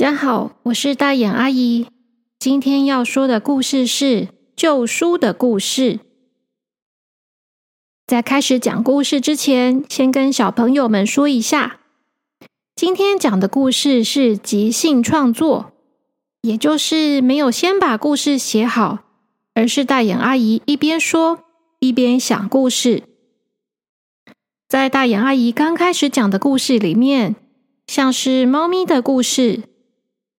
大家好，我是大眼阿姨。今天要说的故事是旧书的故事。在开始讲故事之前，先跟小朋友们说一下，今天讲的故事是即兴创作，也就是没有先把故事写好，而是大眼阿姨一边说一边想故事。在大眼阿姨刚开始讲的故事里面，像是猫咪的故事。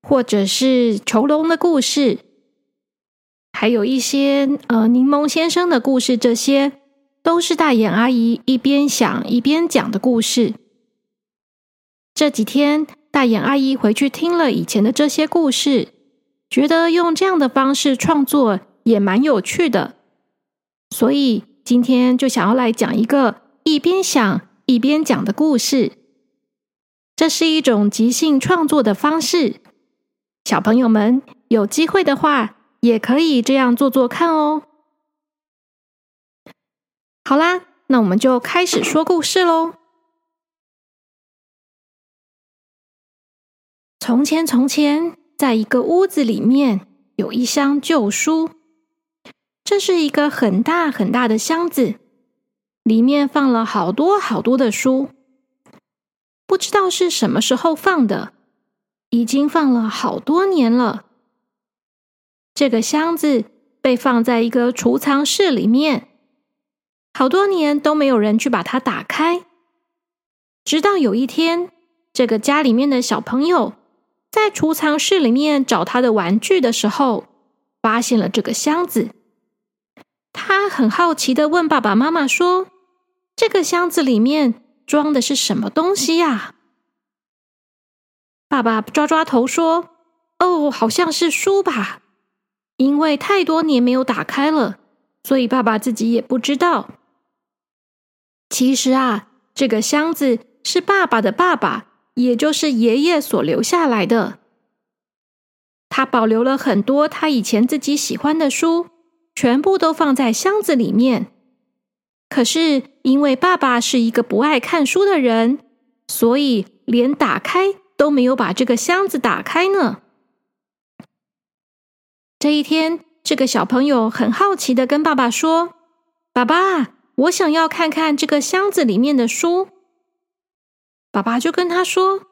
或者是囚笼的故事，还有一些呃柠檬先生的故事，这些都是大眼阿姨一边想一边讲的故事。这几天，大眼阿姨回去听了以前的这些故事，觉得用这样的方式创作也蛮有趣的，所以今天就想要来讲一个一边想一边讲的故事。这是一种即兴创作的方式。小朋友们有机会的话，也可以这样做做看哦。好啦，那我们就开始说故事喽。从前，从前，在一个屋子里面有一箱旧书。这是一个很大很大的箱子，里面放了好多好多的书，不知道是什么时候放的。已经放了好多年了。这个箱子被放在一个储藏室里面，好多年都没有人去把它打开。直到有一天，这个家里面的小朋友在储藏室里面找他的玩具的时候，发现了这个箱子。他很好奇的问爸爸妈妈说：“这个箱子里面装的是什么东西呀？”爸爸抓抓头说：“哦，好像是书吧，因为太多年没有打开了，所以爸爸自己也不知道。其实啊，这个箱子是爸爸的爸爸，也就是爷爷所留下来的。他保留了很多他以前自己喜欢的书，全部都放在箱子里面。可是因为爸爸是一个不爱看书的人，所以连打开。”都没有把这个箱子打开呢。这一天，这个小朋友很好奇的跟爸爸说：“爸爸，我想要看看这个箱子里面的书。”爸爸就跟他说：“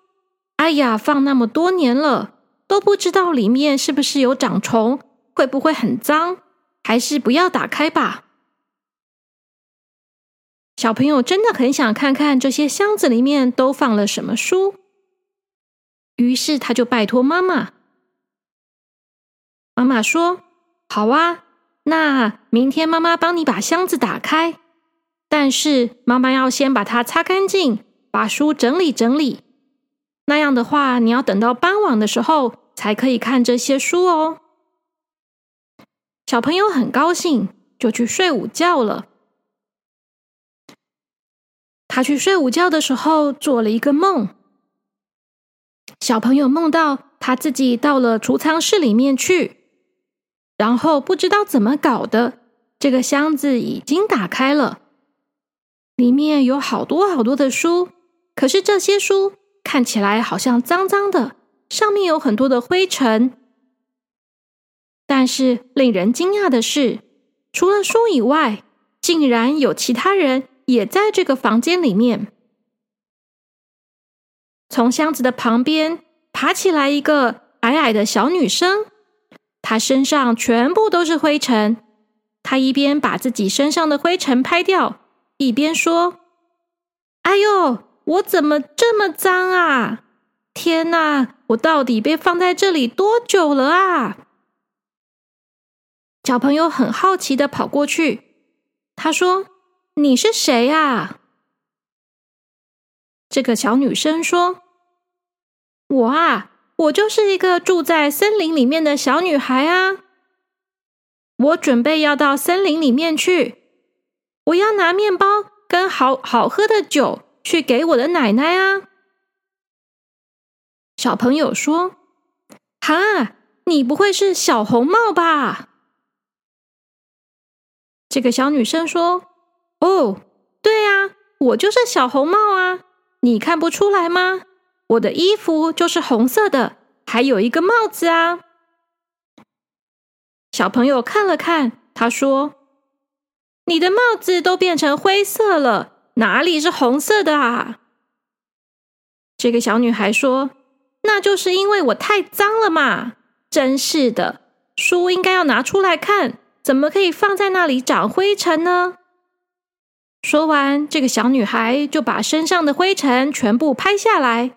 哎呀，放那么多年了，都不知道里面是不是有长虫，会不会很脏？还是不要打开吧。”小朋友真的很想看看这些箱子里面都放了什么书。于是他就拜托妈妈。妈妈说：“好啊，那明天妈妈帮你把箱子打开。但是妈妈要先把它擦干净，把书整理整理。那样的话，你要等到傍晚的时候才可以看这些书哦。”小朋友很高兴，就去睡午觉了。他去睡午觉的时候，做了一个梦。小朋友梦到他自己到了储藏室里面去，然后不知道怎么搞的，这个箱子已经打开了，里面有好多好多的书，可是这些书看起来好像脏脏的，上面有很多的灰尘。但是令人惊讶的是，除了书以外，竟然有其他人也在这个房间里面。从箱子的旁边爬起来一个矮矮的小女生，她身上全部都是灰尘。她一边把自己身上的灰尘拍掉，一边说：“哎呦，我怎么这么脏啊！天哪，我到底被放在这里多久了啊？”小朋友很好奇的跑过去，他说：“你是谁啊？”这个小女生说：“我啊，我就是一个住在森林里面的小女孩啊。我准备要到森林里面去，我要拿面包跟好好喝的酒去给我的奶奶啊。”小朋友说：“哈，你不会是小红帽吧？”这个小女生说：“哦，对呀，我就是小红帽啊。”你看不出来吗？我的衣服就是红色的，还有一个帽子啊。小朋友看了看，他说：“你的帽子都变成灰色了，哪里是红色的啊？”这个小女孩说：“那就是因为我太脏了嘛！真是的，书应该要拿出来看，怎么可以放在那里长灰尘呢？”说完，这个小女孩就把身上的灰尘全部拍下来。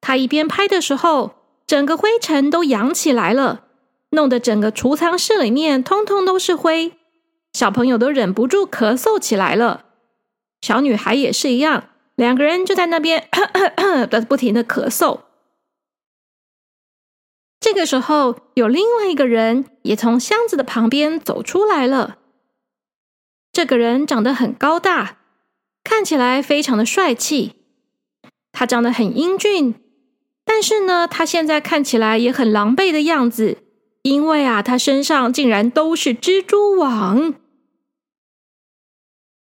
她一边拍的时候，整个灰尘都扬起来了，弄得整个储藏室里面通通都是灰。小朋友都忍不住咳嗽起来了，小女孩也是一样，两个人就在那边的 不停的咳嗽。这个时候，有另外一个人也从箱子的旁边走出来了。这个人长得很高大，看起来非常的帅气。他长得很英俊，但是呢，他现在看起来也很狼狈的样子，因为啊，他身上竟然都是蜘蛛网。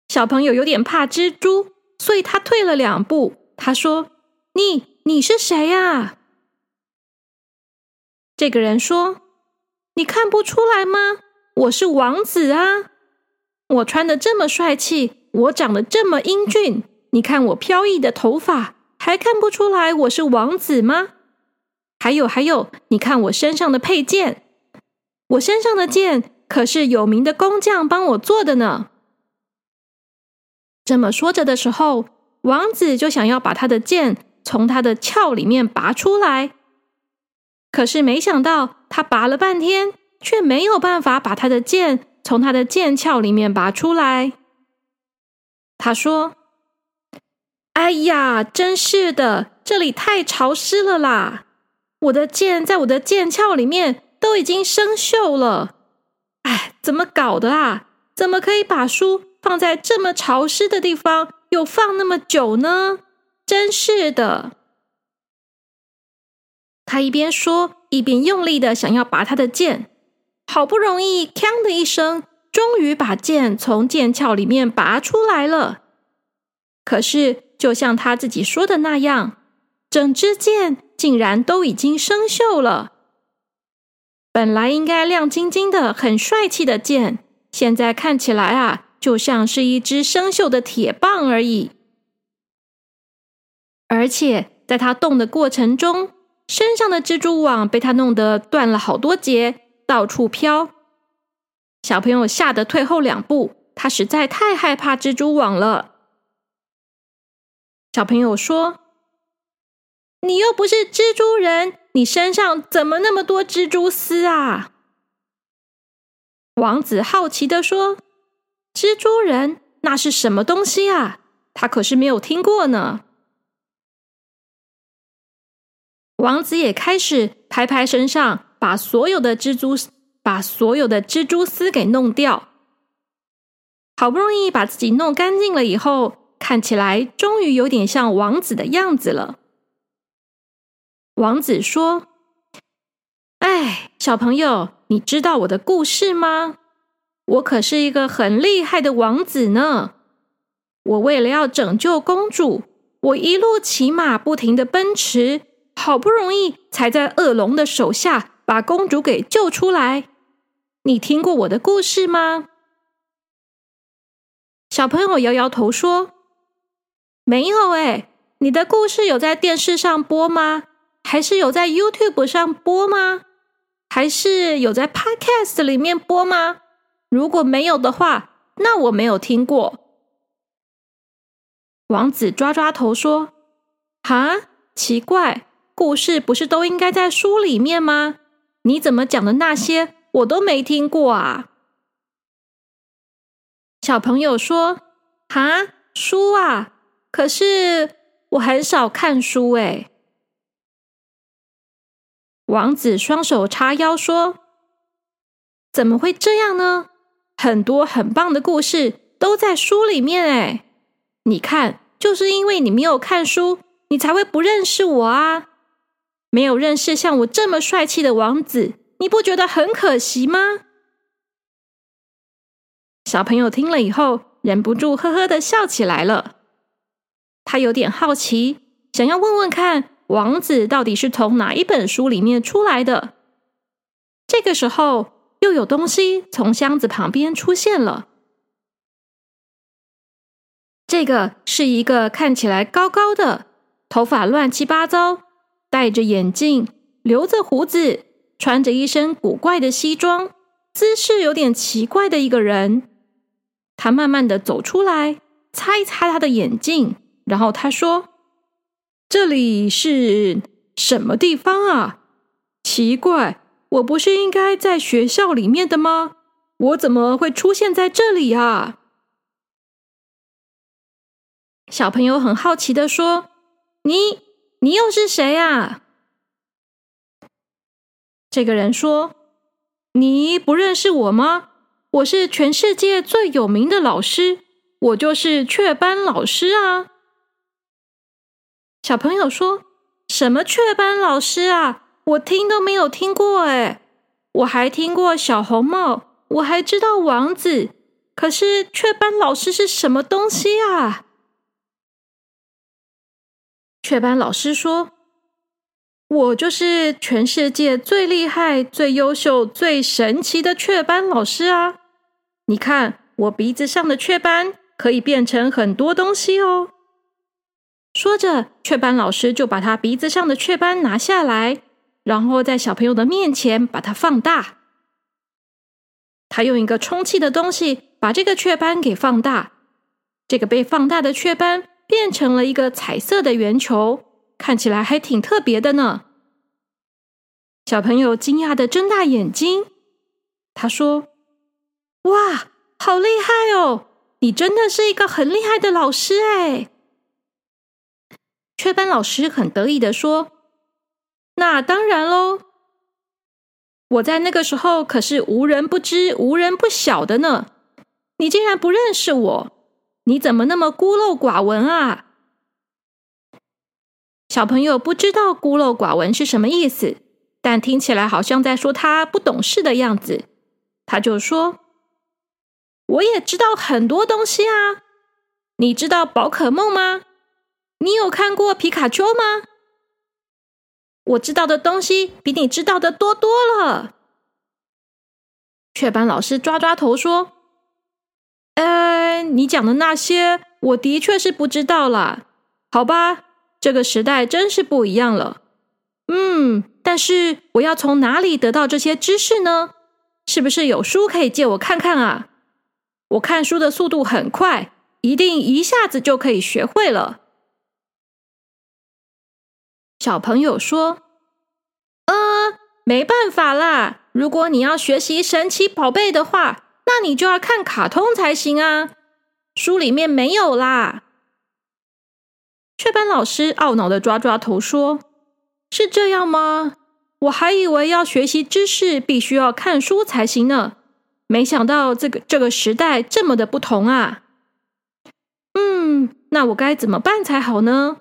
小朋友有点怕蜘蛛，所以他退了两步。他说：“你你是谁呀？”这个人说：“你看不出来吗？我是王子啊。”我穿的这么帅气，我长得这么英俊，你看我飘逸的头发，还看不出来我是王子吗？还有还有，你看我身上的配件，我身上的剑可是有名的工匠帮我做的呢。这么说着的时候，王子就想要把他的剑从他的鞘里面拔出来，可是没想到他拔了半天，却没有办法把他的剑。从他的剑鞘里面拔出来，他说：“哎呀，真是的，这里太潮湿了啦！我的剑在我的剑鞘里面都已经生锈了。哎，怎么搞的啊？怎么可以把书放在这么潮湿的地方，又放那么久呢？真是的！”他一边说，一边用力的想要拔他的剑。好不容易，锵的一声，终于把剑从剑鞘里面拔出来了。可是，就像他自己说的那样，整支剑竟然都已经生锈了。本来应该亮晶晶的、很帅气的剑，现在看起来啊，就像是一支生锈的铁棒而已。而且，在他动的过程中，身上的蜘蛛网被他弄得断了好多节。到处飘，小朋友吓得退后两步，他实在太害怕蜘蛛网了。小朋友说：“你又不是蜘蛛人，你身上怎么那么多蜘蛛丝啊？”王子好奇的说：“蜘蛛人那是什么东西啊？他可是没有听过呢。”王子也开始拍拍身上。把所有的蜘蛛把所有的蜘蛛丝给弄掉，好不容易把自己弄干净了以后，看起来终于有点像王子的样子了。王子说：“哎，小朋友，你知道我的故事吗？我可是一个很厉害的王子呢。我为了要拯救公主，我一路骑马，不停的奔驰，好不容易才在恶龙的手下。”把公主给救出来，你听过我的故事吗？小朋友摇摇头说：“没有哎，你的故事有在电视上播吗？还是有在 YouTube 上播吗？还是有在 Podcast 里面播吗？如果没有的话，那我没有听过。”王子抓抓头说：“哈，奇怪，故事不是都应该在书里面吗？”你怎么讲的那些我都没听过啊？小朋友说：“哈，书啊，可是我很少看书哎。”王子双手叉腰说：“怎么会这样呢？很多很棒的故事都在书里面哎！你看，就是因为你没有看书，你才会不认识我啊。”没有认识像我这么帅气的王子，你不觉得很可惜吗？小朋友听了以后，忍不住呵呵的笑起来了。他有点好奇，想要问问看王子到底是从哪一本书里面出来的。这个时候，又有东西从箱子旁边出现了。这个是一个看起来高高的、头发乱七八糟、戴着眼镜、留着胡子、穿着一身古怪的西装、姿势有点奇怪的一个人。他慢慢的走出来，擦一擦他的眼镜，然后他说：“这里是什么地方啊？奇怪，我不是应该在学校里面的吗？我怎么会出现在这里啊？”小朋友很好奇的说：“你，你又是谁啊？”这个人说：“你不认识我吗？我是全世界最有名的老师，我就是雀斑老师啊。”小朋友说：“什么雀斑老师啊？我听都没有听过哎！我还听过小红帽，我还知道王子，可是雀斑老师是什么东西啊？”雀斑老师说：“我就是全世界最厉害、最优秀、最神奇的雀斑老师啊！你看，我鼻子上的雀斑可以变成很多东西哦。”说着，雀斑老师就把他鼻子上的雀斑拿下来，然后在小朋友的面前把它放大。他用一个充气的东西把这个雀斑给放大，这个被放大的雀斑。变成了一个彩色的圆球，看起来还挺特别的呢。小朋友惊讶的睁大眼睛，他说：“哇，好厉害哦！你真的是一个很厉害的老师哎！”雀斑老师很得意的说：“那当然喽，我在那个时候可是无人不知、无人不晓的呢。你竟然不认识我？”你怎么那么孤陋寡闻啊？小朋友不知道“孤陋寡闻”是什么意思，但听起来好像在说他不懂事的样子。他就说：“我也知道很多东西啊，你知道宝可梦吗？你有看过皮卡丘吗？我知道的东西比你知道的多多了。”雀斑老师抓抓头说。你讲的那些，我的确是不知道啦。好吧，这个时代真是不一样了。嗯，但是我要从哪里得到这些知识呢？是不是有书可以借我看看啊？我看书的速度很快，一定一下子就可以学会了。小朋友说：“嗯，没办法啦。如果你要学习神奇宝贝的话，那你就要看卡通才行啊。”书里面没有啦。雀斑老师懊恼的抓抓头说：“是这样吗？我还以为要学习知识必须要看书才行呢，没想到这个这个时代这么的不同啊。”嗯，那我该怎么办才好呢？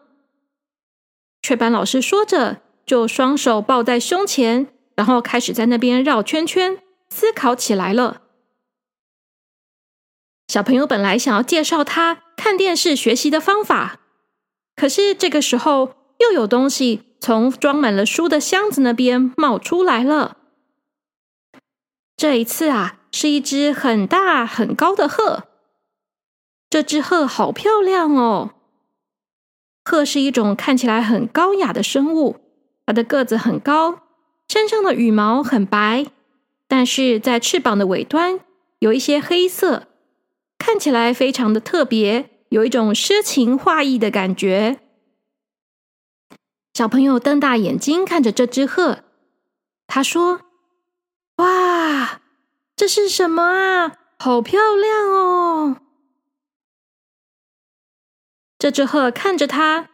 雀斑老师说着，就双手抱在胸前，然后开始在那边绕圈圈，思考起来了。小朋友本来想要介绍他看电视学习的方法，可是这个时候又有东西从装满了书的箱子那边冒出来了。这一次啊，是一只很大很高的鹤。这只鹤好漂亮哦！鹤是一种看起来很高雅的生物，它的个子很高，身上的羽毛很白，但是在翅膀的尾端有一些黑色。看起来非常的特别，有一种诗情画意的感觉。小朋友瞪大眼睛看着这只鹤，他说：“哇，这是什么啊？好漂亮哦！”这只鹤看着他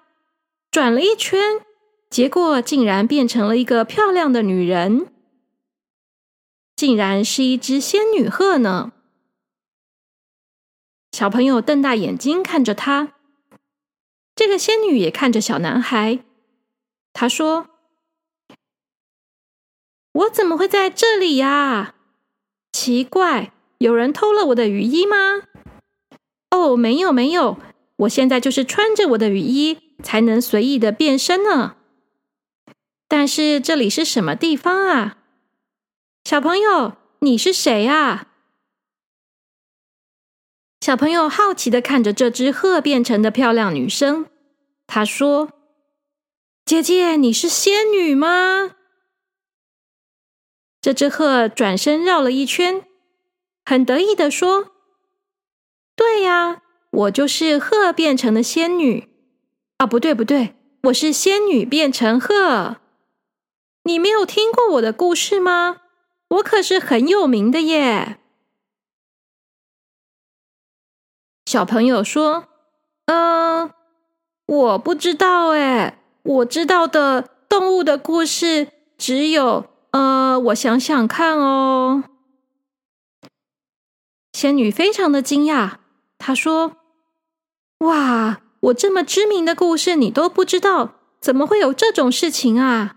转了一圈，结果竟然变成了一个漂亮的女人，竟然是一只仙女鹤呢。小朋友瞪大眼睛看着他，这个仙女也看着小男孩。他说：“我怎么会在这里呀？奇怪，有人偷了我的雨衣吗？哦，没有没有，我现在就是穿着我的雨衣才能随意的变身呢。但是这里是什么地方啊？小朋友，你是谁啊？小朋友好奇的看着这只鹤变成的漂亮女生，他说：“姐姐，你是仙女吗？”这只鹤转身绕了一圈，很得意的说：“对呀，我就是鹤变成的仙女。啊，不对不对，我是仙女变成鹤。你没有听过我的故事吗？我可是很有名的耶。”小朋友说：“嗯，我不知道哎，我知道的动物的故事只有……呃，我想想看哦。”仙女非常的惊讶，她说：“哇，我这么知名的故事你都不知道，怎么会有这种事情啊？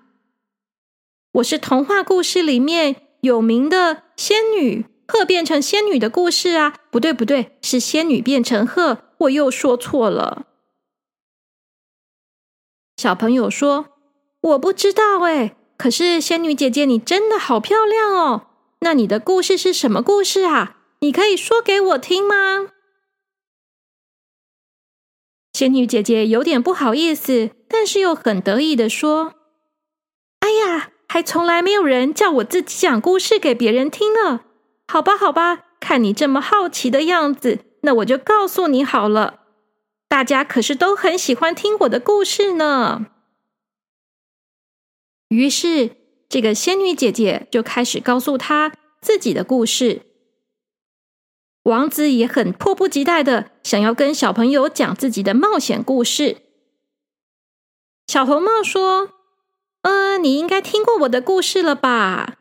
我是童话故事里面有名的仙女。”鹤变成仙女的故事啊？不对，不对，是仙女变成鹤。我又说错了。小朋友说：“我不知道哎。”可是仙女姐姐，你真的好漂亮哦。那你的故事是什么故事啊？你可以说给我听吗？仙女姐姐有点不好意思，但是又很得意的说：“哎呀，还从来没有人叫我自己讲故事给别人听呢。”好吧，好吧，看你这么好奇的样子，那我就告诉你好了。大家可是都很喜欢听我的故事呢。于是，这个仙女姐姐就开始告诉她自己的故事。王子也很迫不及待的想要跟小朋友讲自己的冒险故事。小红帽说：“嗯，你应该听过我的故事了吧？”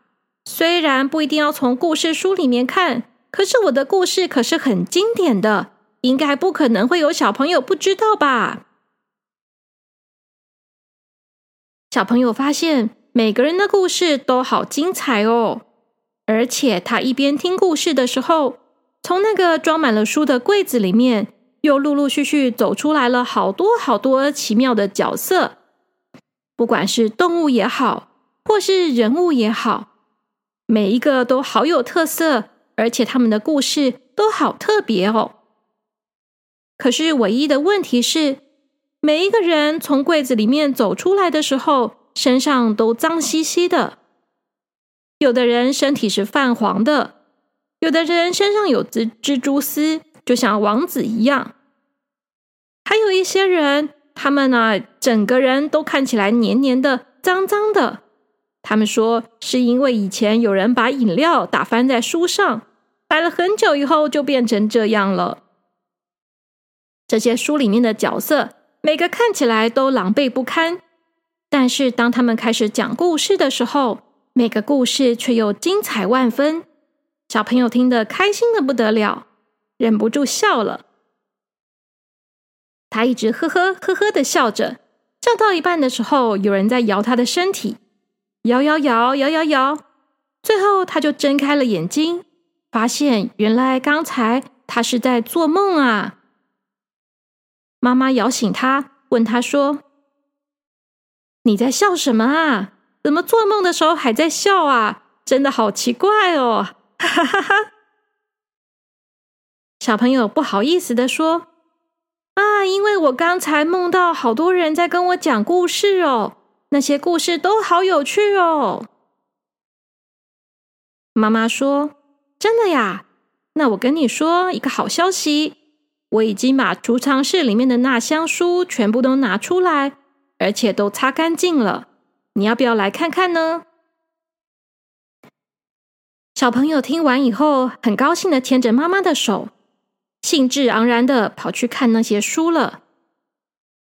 虽然不一定要从故事书里面看，可是我的故事可是很经典的，应该不可能会有小朋友不知道吧？小朋友发现每个人的故事都好精彩哦，而且他一边听故事的时候，从那个装满了书的柜子里面，又陆陆续续走出来了好多好多奇妙的角色，不管是动物也好，或是人物也好。每一个都好有特色，而且他们的故事都好特别哦。可是唯一的问题是，每一个人从柜子里面走出来的时候，身上都脏兮兮的。有的人身体是泛黄的，有的人身上有蜘蜘蛛丝，就像王子一样。还有一些人，他们呢，整个人都看起来黏黏的、脏脏的。他们说，是因为以前有人把饮料打翻在书上，摆了很久以后就变成这样了。这些书里面的角色，每个看起来都狼狈不堪，但是当他们开始讲故事的时候，每个故事却又精彩万分。小朋友听得开心的不得了，忍不住笑了。他一直呵呵呵呵的笑着，笑到一半的时候，有人在摇他的身体。摇摇摇摇摇摇，最后他就睁开了眼睛，发现原来刚才他是在做梦啊！妈妈摇醒他，问他说：“你在笑什么啊？怎么做梦的时候还在笑啊？真的好奇怪哦！”哈哈哈哈小朋友不好意思的说：“啊，因为我刚才梦到好多人在跟我讲故事哦。”那些故事都好有趣哦！妈妈说：“真的呀？那我跟你说一个好消息，我已经把储藏室里面的那箱书全部都拿出来，而且都擦干净了。你要不要来看看呢？”小朋友听完以后，很高兴的牵着妈妈的手，兴致盎然的跑去看那些书了。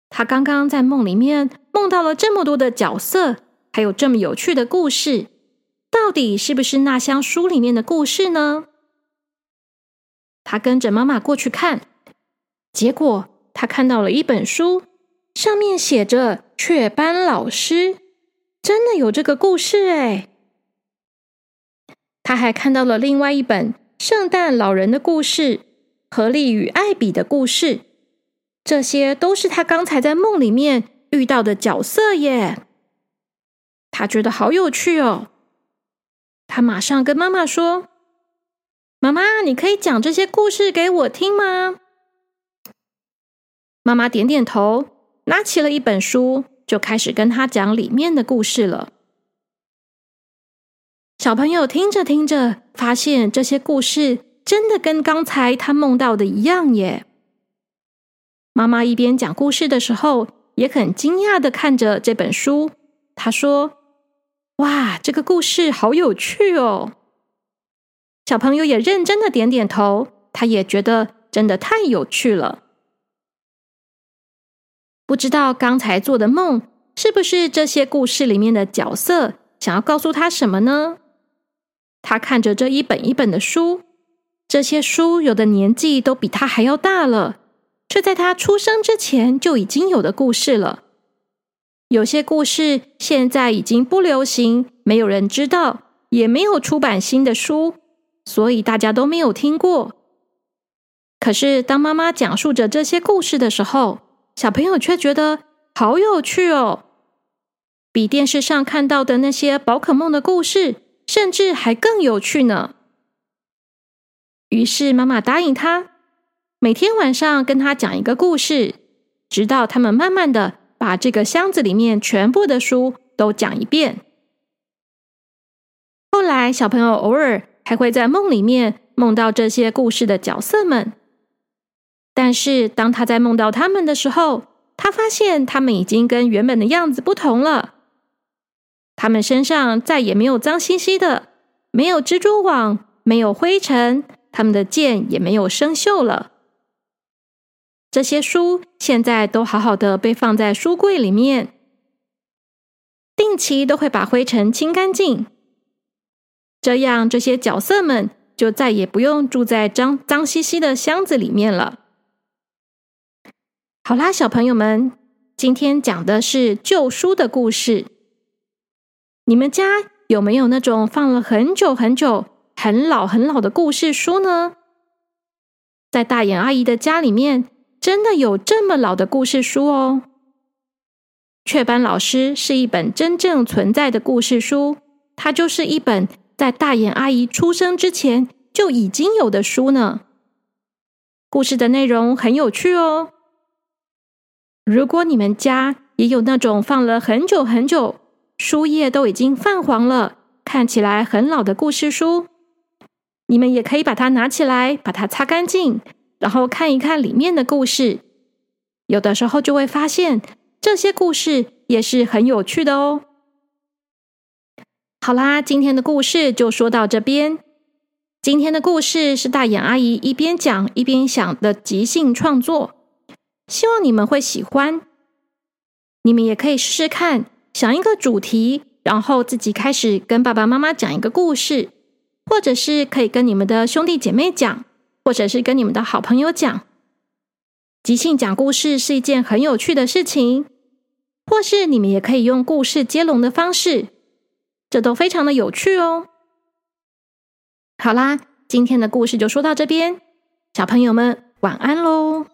他刚刚在梦里面梦到了这么多的角色，还有这么有趣的故事，到底是不是那箱书里面的故事呢？他跟着妈妈过去看，结果他看到了一本书，上面写着“雀斑老师”，真的有这个故事哎！他还看到了另外一本《圣诞老人的故事》，合力与艾比的故事。这些都是他刚才在梦里面遇到的角色耶。他觉得好有趣哦。他马上跟妈妈说：“妈妈，你可以讲这些故事给我听吗？”妈妈点点头，拿起了一本书，就开始跟他讲里面的故事了。小朋友听着听着，发现这些故事真的跟刚才他梦到的一样耶。妈妈一边讲故事的时候，也很惊讶的看着这本书。他说：“哇，这个故事好有趣哦！”小朋友也认真的点点头，他也觉得真的太有趣了。不知道刚才做的梦是不是这些故事里面的角色想要告诉他什么呢？他看着这一本一本的书，这些书有的年纪都比他还要大了，却在他出生之前就已经有的故事了。有些故事现在已经不流行，没有人知道，也没有出版新的书，所以大家都没有听过。可是当妈妈讲述着这些故事的时候，小朋友却觉得好有趣哦，比电视上看到的那些宝可梦的故事。甚至还更有趣呢。于是妈妈答应他，每天晚上跟他讲一个故事，直到他们慢慢的把这个箱子里面全部的书都讲一遍。后来，小朋友偶尔还会在梦里面梦到这些故事的角色们，但是当他在梦到他们的时候，他发现他们已经跟原本的样子不同了。他们身上再也没有脏兮兮的，没有蜘蛛网，没有灰尘，他们的剑也没有生锈了。这些书现在都好好的被放在书柜里面，定期都会把灰尘清干净。这样，这些角色们就再也不用住在脏脏兮兮的箱子里面了。好啦，小朋友们，今天讲的是旧书的故事。你们家有没有那种放了很久很久、很老很老的故事书呢？在大眼阿姨的家里面，真的有这么老的故事书哦。雀斑老师是一本真正存在的故事书，它就是一本在大眼阿姨出生之前就已经有的书呢。故事的内容很有趣哦。如果你们家也有那种放了很久很久，书页都已经泛黄了，看起来很老的故事书，你们也可以把它拿起来，把它擦干净，然后看一看里面的故事。有的时候就会发现这些故事也是很有趣的哦。好啦，今天的故事就说到这边。今天的故事是大眼阿姨一边讲一边想的即兴创作，希望你们会喜欢。你们也可以试试看。想一个主题，然后自己开始跟爸爸妈妈讲一个故事，或者是可以跟你们的兄弟姐妹讲，或者是跟你们的好朋友讲。即兴讲故事是一件很有趣的事情，或是你们也可以用故事接龙的方式，这都非常的有趣哦。好啦，今天的故事就说到这边，小朋友们晚安喽。